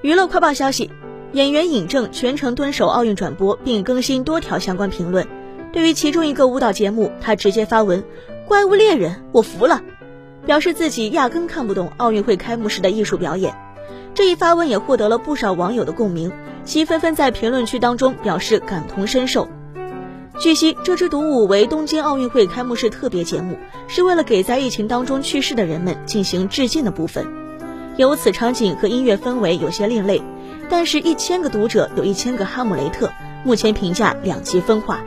娱乐快报消息，演员尹正全程蹲守奥运转播，并更新多条相关评论。对于其中一个舞蹈节目，他直接发文：“怪物猎人，我服了。”表示自己压根看不懂奥运会开幕式的艺术表演。这一发文也获得了不少网友的共鸣，其纷纷在评论区当中表示感同身受。据悉，这支独舞为东京奥运会开幕式特别节目，是为了给在疫情当中去世的人们进行致敬的部分。由此场景和音乐氛围有些另类，但是，一千个读者有一千个哈姆雷特，目前评价两极分化。